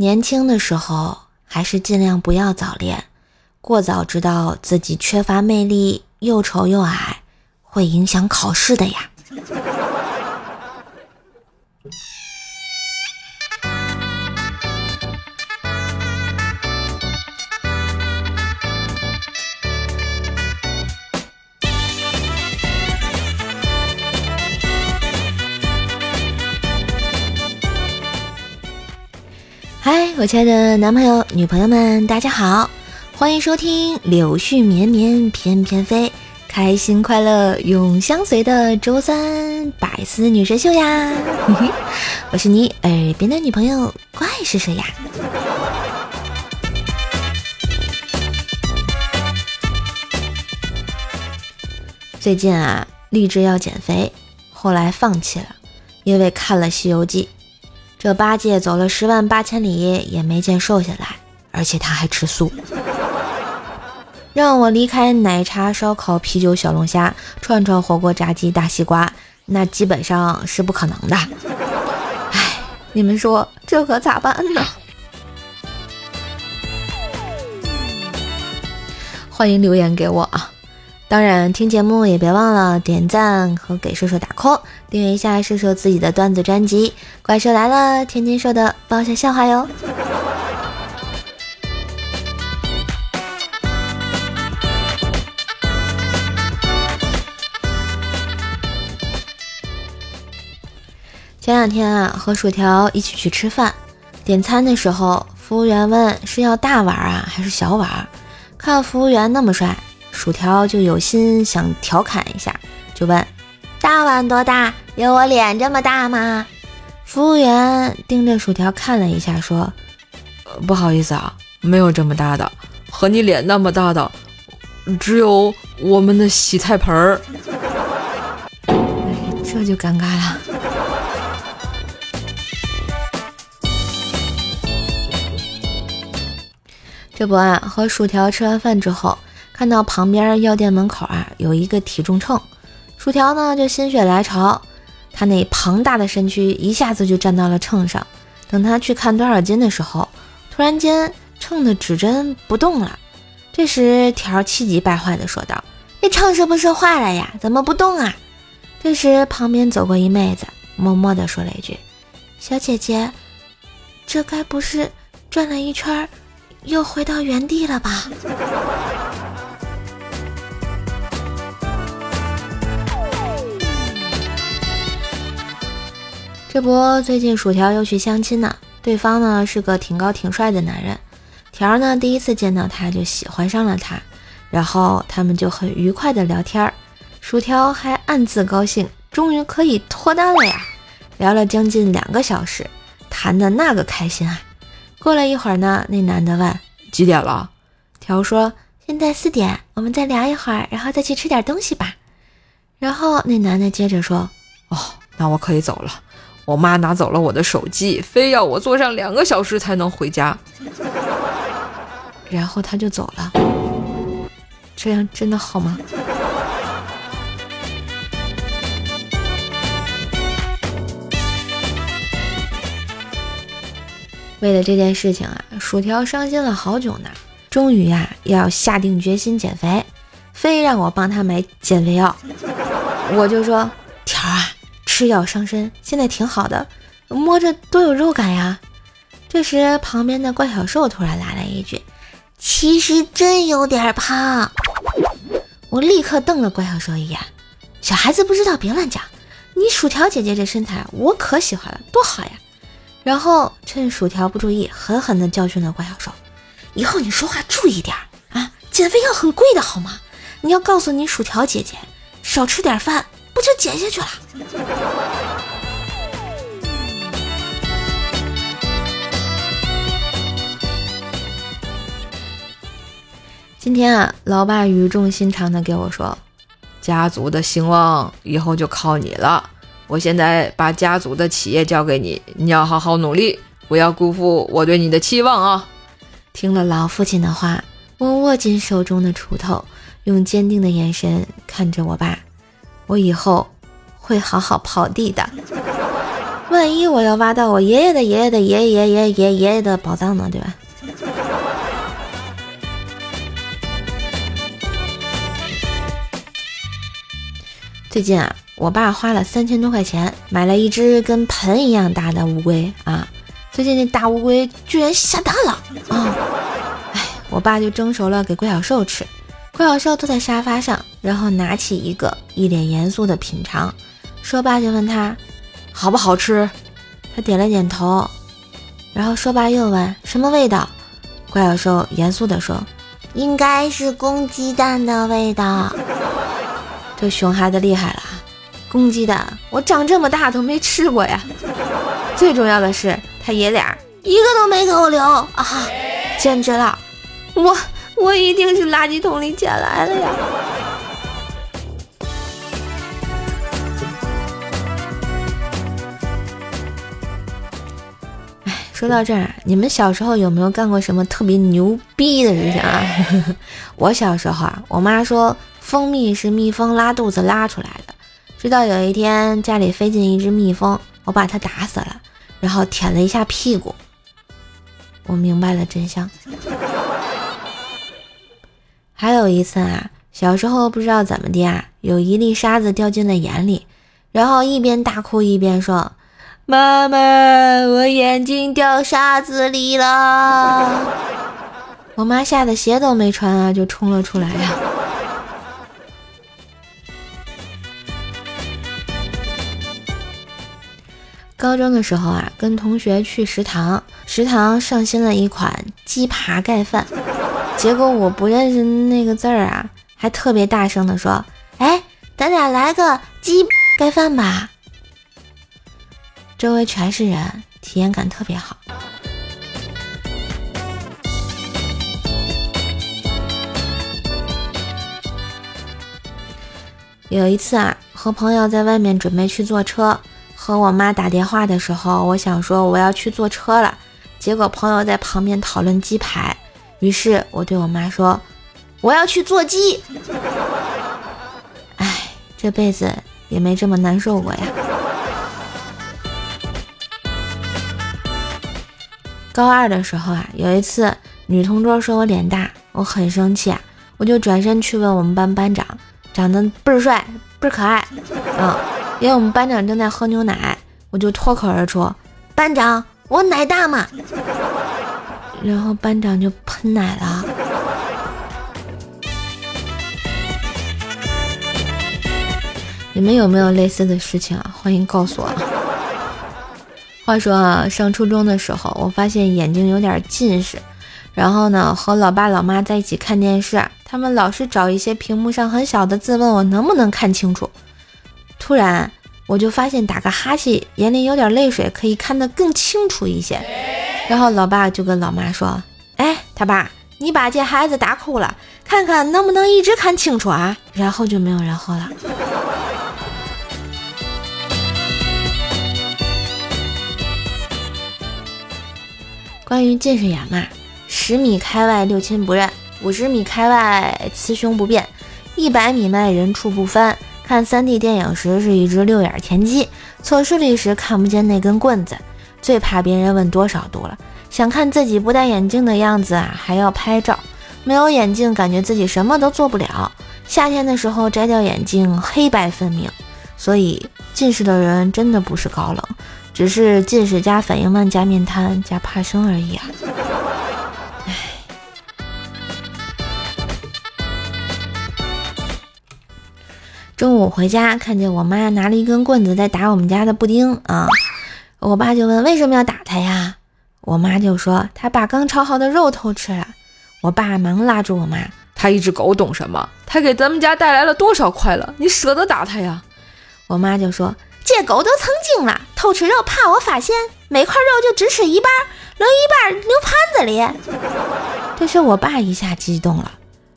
年轻的时候还是尽量不要早恋，过早知道自己缺乏魅力、又丑又矮，会影响考试的呀。嗨，我亲爱的男朋友、女朋友们，大家好，欢迎收听柳絮绵绵翩翩飞，开心快乐永相随的周三百思女神秀呀！我是你耳边的女朋友，怪是谁呀？最近啊，立志要减肥，后来放弃了，因为看了《西游记》。这八戒走了十万八千里，也没见瘦下来，而且他还吃素。让我离开奶茶、烧烤、啤酒、小龙虾、串串、火锅、炸鸡、大西瓜，那基本上是不可能的。哎，你们说这可咋办呢？欢迎留言给我啊！当然，听节目也别忘了点赞和给射手打 call，订阅一下射手自己的段子专辑《怪兽来了》，天津兽的爆笑笑话哟。前两天啊，和薯条一起去吃饭，点餐的时候，服务员问是要大碗啊还是小碗，看服务员那么帅。薯条就有心想调侃一下，就问：“大碗多大？有我脸这么大吗？”服务员盯着薯条看了一下，说：“不好意思啊，没有这么大的，和你脸那么大的，只有我们的洗菜盆儿。”，这就尴尬了。这不啊，和薯条吃完饭之后。看到旁边药店门口啊有一个体重秤，薯条呢就心血来潮，他那庞大的身躯一下子就站到了秤上。等他去看多少斤的时候，突然间秤的指针不动了。这时条气急败坏的说道：“这秤是不是坏了呀？怎么不动啊？”这时旁边走过一妹子，默默的说了一句：“小姐姐，这该不是转了一圈又回到原地了吧？”这不，最近薯条又去相亲呢。对方呢是个挺高挺帅的男人，条呢第一次见到他就喜欢上了他，然后他们就很愉快的聊天儿。薯条还暗自高兴，终于可以脱单了呀！聊了将近两个小时，谈的那个开心啊！过了一会儿呢，那男的问几点了？条说现在四点，我们再聊一会儿，然后再去吃点东西吧。然后那男的接着说：“哦，那我可以走了。”我妈拿走了我的手机，非要我坐上两个小时才能回家，然后他就走了。这样真的好吗？为了这件事情啊，薯条伤心了好久呢。终于呀，要下定决心减肥，非让我帮他买减肥药。我就说条啊。吃药伤身，现在挺好的，摸着多有肉感呀。这时，旁边的怪小兽突然来了一句：“其实真有点胖。”我立刻瞪了怪小兽一眼：“小孩子不知道别乱讲，你薯条姐姐这身材我可喜欢了，多好呀！”然后趁薯条不注意，狠狠地教训了怪小兽：“以后你说话注意点啊，减肥药很贵的好吗？你要告诉你薯条姐姐，少吃点饭。”不就减下去了？今天啊，老爸语重心长的给我说：“家族的兴旺以后就靠你了。我现在把家族的企业交给你，你要好好努力，不要辜负我对你的期望啊！”听了老父亲的话，我握紧手中的锄头，用坚定的眼神看着我爸。我以后会好好刨地的。万一我要挖到我爷爷的爷爷的爷爷爷爷爷爷爷的宝藏呢？对吧？最近啊，我爸花了三千多块钱买了一只跟盆一样大的乌龟啊。最近那大乌龟居然下蛋了啊！哎，我爸就蒸熟了给怪小兽吃。怪小兽坐在沙发上，然后拿起一个，一脸严肃的品尝。说罢就问他好不好吃，他点了点头。然后说罢又问什么味道，怪小兽严肃地说应该是公鸡蛋的味道。这熊孩子厉害了，公鸡蛋我长这么大都没吃过呀！最重要的是，他爷俩一个都没给我留啊，简直了！我我一定是垃圾桶里捡来的呀！说到这儿，你们小时候有没有干过什么特别牛逼的事情啊？我小时候啊，我妈说。蜂蜜是蜜蜂拉肚子拉出来的。直到有一天家里飞进一只蜜蜂，我把它打死了，然后舔了一下屁股，我明白了真相。还有一次啊，小时候不知道怎么的啊，有一粒沙子掉进了眼里，然后一边大哭一边说：“妈妈，我眼睛掉沙子里了。”我妈吓得鞋都没穿啊，就冲了出来呀。高中的时候啊，跟同学去食堂，食堂上新了一款鸡扒盖饭，结果我不认识那个字儿啊，还特别大声的说：“哎，咱俩来个鸡盖饭吧。”周围全是人，体验感特别好。有一次啊，和朋友在外面准备去坐车。和我妈打电话的时候，我想说我要去坐车了，结果朋友在旁边讨论鸡排，于是我对我妈说我要去做鸡。哎，这辈子也没这么难受过呀。高二的时候啊，有一次女同桌说我脸大，我很生气，啊，我就转身去问我们班班长，长得倍儿帅，倍儿可爱，嗯。因为我们班长正在喝牛奶，我就脱口而出：“班长，我奶大吗？”然后班长就喷奶了。你们有没有类似的事情啊？欢迎告诉我。话说啊，上初中的时候，我发现眼睛有点近视，然后呢，和老爸老妈在一起看电视，他们老是找一些屏幕上很小的字，问我能不能看清楚。突然，我就发现打个哈欠，眼里有点泪水，可以看得更清楚一些。然后老爸就跟老妈说：“哎，他爸，你把这孩子打哭了，看看能不能一直看清楚啊？”然后就没有然后了。关于近视眼嘛，十米开外六亲不认，五十米开外雌雄不辨，一百米外人畜不分。看 3D 电影时是一只六眼田鸡，测视力时看不见那根棍子，最怕别人问多少度了。想看自己不戴眼镜的样子啊，还要拍照。没有眼镜，感觉自己什么都做不了。夏天的时候摘掉眼镜，黑白分明。所以近视的人真的不是高冷，只是近视加反应慢加面瘫加怕生而已啊。中午回家，看见我妈拿了一根棍子在打我们家的布丁啊！我爸就问为什么要打他呀？我妈就说他把刚炒好的肉偷吃了。我爸忙拉住我妈，他一只狗懂什么？他给咱们家带来了多少快乐？你舍得打他呀？我妈就说这狗都成精了，偷吃肉怕我发现，每块肉就只吃一半，留一半留盘子里。这时我爸一下激动了。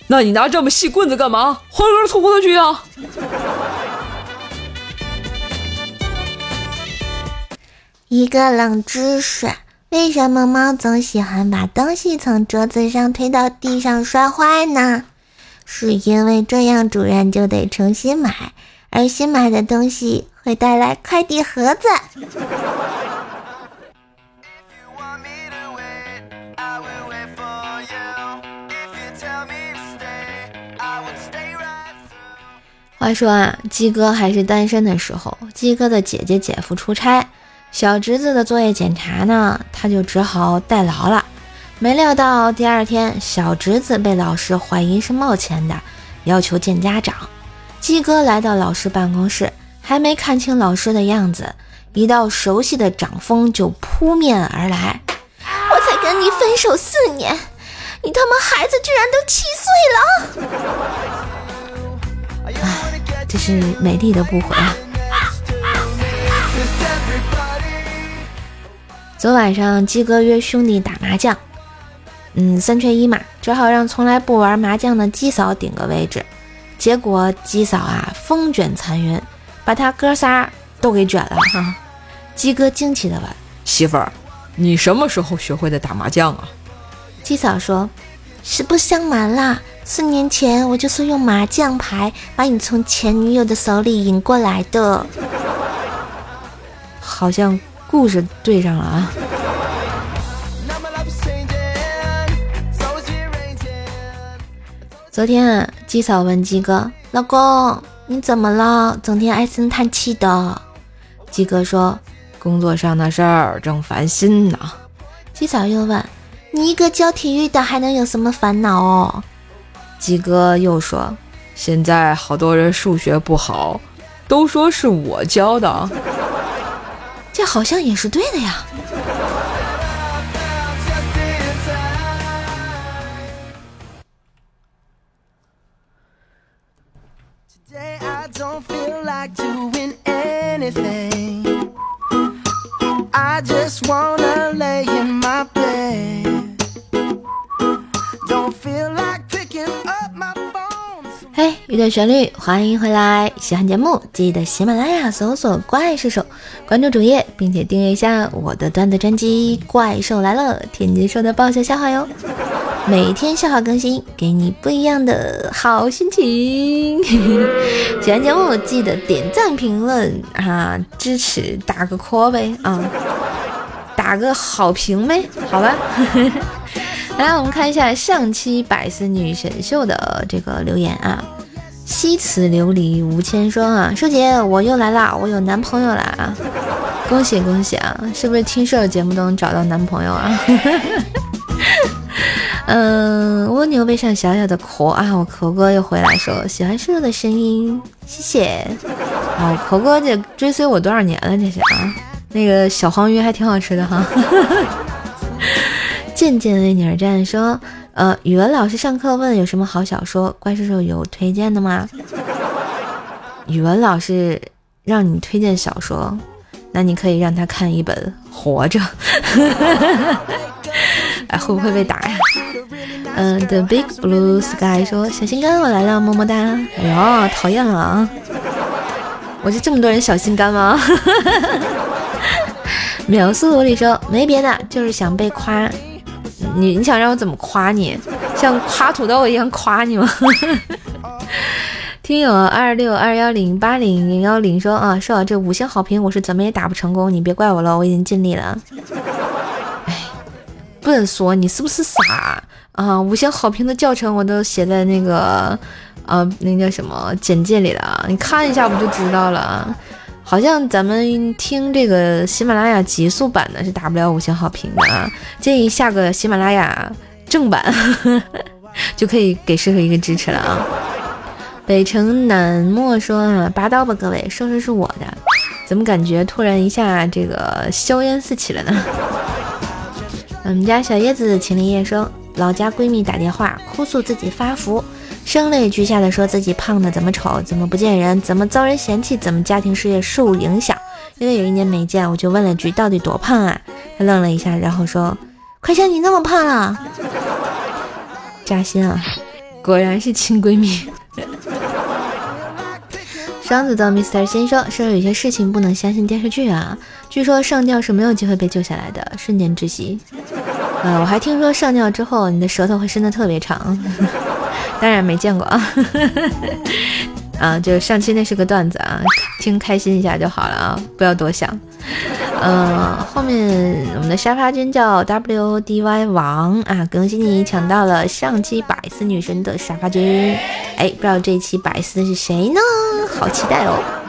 那你拿这么细棍子干嘛？换根粗的去啊！一个冷知识：为什么猫总喜欢把东西从桌子上推到地上摔坏呢？是因为这样主人就得重新买，而新买的东西会带来快递盒子。话说啊，鸡哥还是单身的时候，鸡哥的姐姐姐夫出差，小侄子的作业检查呢，他就只好代劳了。没料到第二天，小侄子被老师怀疑是冒签的，要求见家长。鸡哥来到老师办公室，还没看清老师的样子，一道熟悉的掌风就扑面而来。我才跟你分手四年，你他妈孩子居然都七岁了！这是美丽的不悔啊！昨晚上鸡哥约兄弟打麻将，嗯，三缺一嘛，只好让从来不玩麻将的鸡嫂顶个位置。结果鸡嫂啊，风卷残云，把他哥仨都给卷了哈。鸡哥惊奇的问：“媳妇儿，你什么时候学会的打麻将啊？”鸡嫂说：“实不相瞒啦。”四年前，我就是用麻将牌把你从前女友的手里赢过来的，好像故事对上了啊。昨天，鸡嫂问鸡哥：“老公，你怎么了？整天唉声叹气的。”鸡哥说：“工作上的事儿正烦心呢。”鸡嫂又问：“你一个教体育的，还能有什么烦恼哦？”鸡哥又说：“现在好多人数学不好，都说是我教的，这好像也是对的呀。”嘿一段旋律，欢迎回来！喜欢节目记得喜马拉雅搜索“怪兽手”，关注主页，并且订阅一下我的段子专辑《怪兽来了》，天津说的爆笑笑话哟！每天笑话更新，给你不一样的好心情。喜欢节目记得点赞、评论啊，支持打个 call 呗啊，打个好评呗，好吧。来，我们看一下上期百思女神秀的这个留言啊。西辞琉璃无千霜啊，舒姐，我又来啦，我有男朋友啦啊！恭喜恭喜啊！是不是听社节目都能找到男朋友啊？嗯，蜗牛背上小小的壳啊，我壳哥又回来说喜欢叔叔的声音，谢谢。哦，壳哥这追随我多少年了？这是啊，那个小黄鱼还挺好吃的哈。渐渐为你而战说。呃，语文老师上课问有什么好小说，怪叔叔有推荐的吗？语文老师让你推荐小说，那你可以让他看一本《活着》。哎，会不会被打呀？嗯，The Big Blue Sky 说小心肝我来了，么么哒。哎呦，讨厌了啊！我就这么多人小心肝吗？秒速里说没别的，就是想被夸。你你想让我怎么夸你？像夸土豆一样夸你吗？听友二六二幺零八零零幺零说啊，说这五星好评我是怎么也打不成功，你别怪我了，我已经尽力了。不能说你是不是傻啊？五星好评的教程我都写在那个呃那叫什么简介里了，你看一下不就知道了。好像咱们听这个喜马拉雅极速版的是打不了五星好评的啊，建议下个喜马拉雅正版就可以给适合一个支持了啊。北城南漠说啊，拔刀吧各位，收拾是我的，怎么感觉突然一下这个硝烟四起了呢？我们家小叶子秦林叶说，老家闺蜜打电话哭诉自己发福。声泪俱下的说自己胖的怎么丑，怎么不见人，怎么遭人嫌弃，怎么家庭事业受影响。因为有一年没见，我就问了句到底多胖啊？他愣了一下，然后说：“快像你那么胖了。”扎心啊！果然是亲闺蜜。双子座 Mr 先说：“说有些事情不能相信电视剧啊，据说上吊是没有机会被救下来的，瞬间窒息。呃，我还听说上吊之后你的舌头会伸得特别长。”当然没见过啊，啊，就上期那是个段子啊，听开心一下就好了啊，不要多想。嗯，后面我们的沙发君叫 W D Y 王啊，恭喜你抢到了上期百思女神的沙发君。哎，不知道这一期百思是谁呢？好期待哦！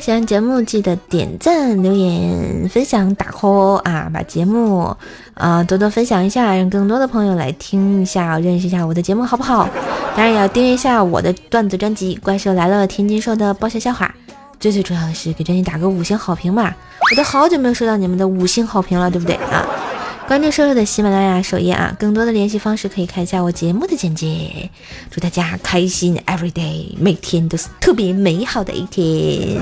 喜欢节目记得点赞、留言、分享、打 call 啊，把节目啊多多分享一下，让更多的朋友来听一下，认识一下我的节目，好不好？当然也要订阅一下我的段子专辑《怪兽来了》，天津兽的爆笑笑话。最最重要的是给专辑打个五星好评嘛，我都好久没有收到你们的五星好评了，对不对啊？关注瘦瘦的喜马拉雅首页啊，更多的联系方式可以看一下我节目的简介。祝大家开心 every day，每天都是特别美好的一天。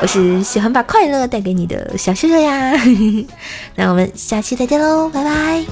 我是喜欢把快乐带给你的小瘦瘦呀，那我们下期再见喽，拜拜。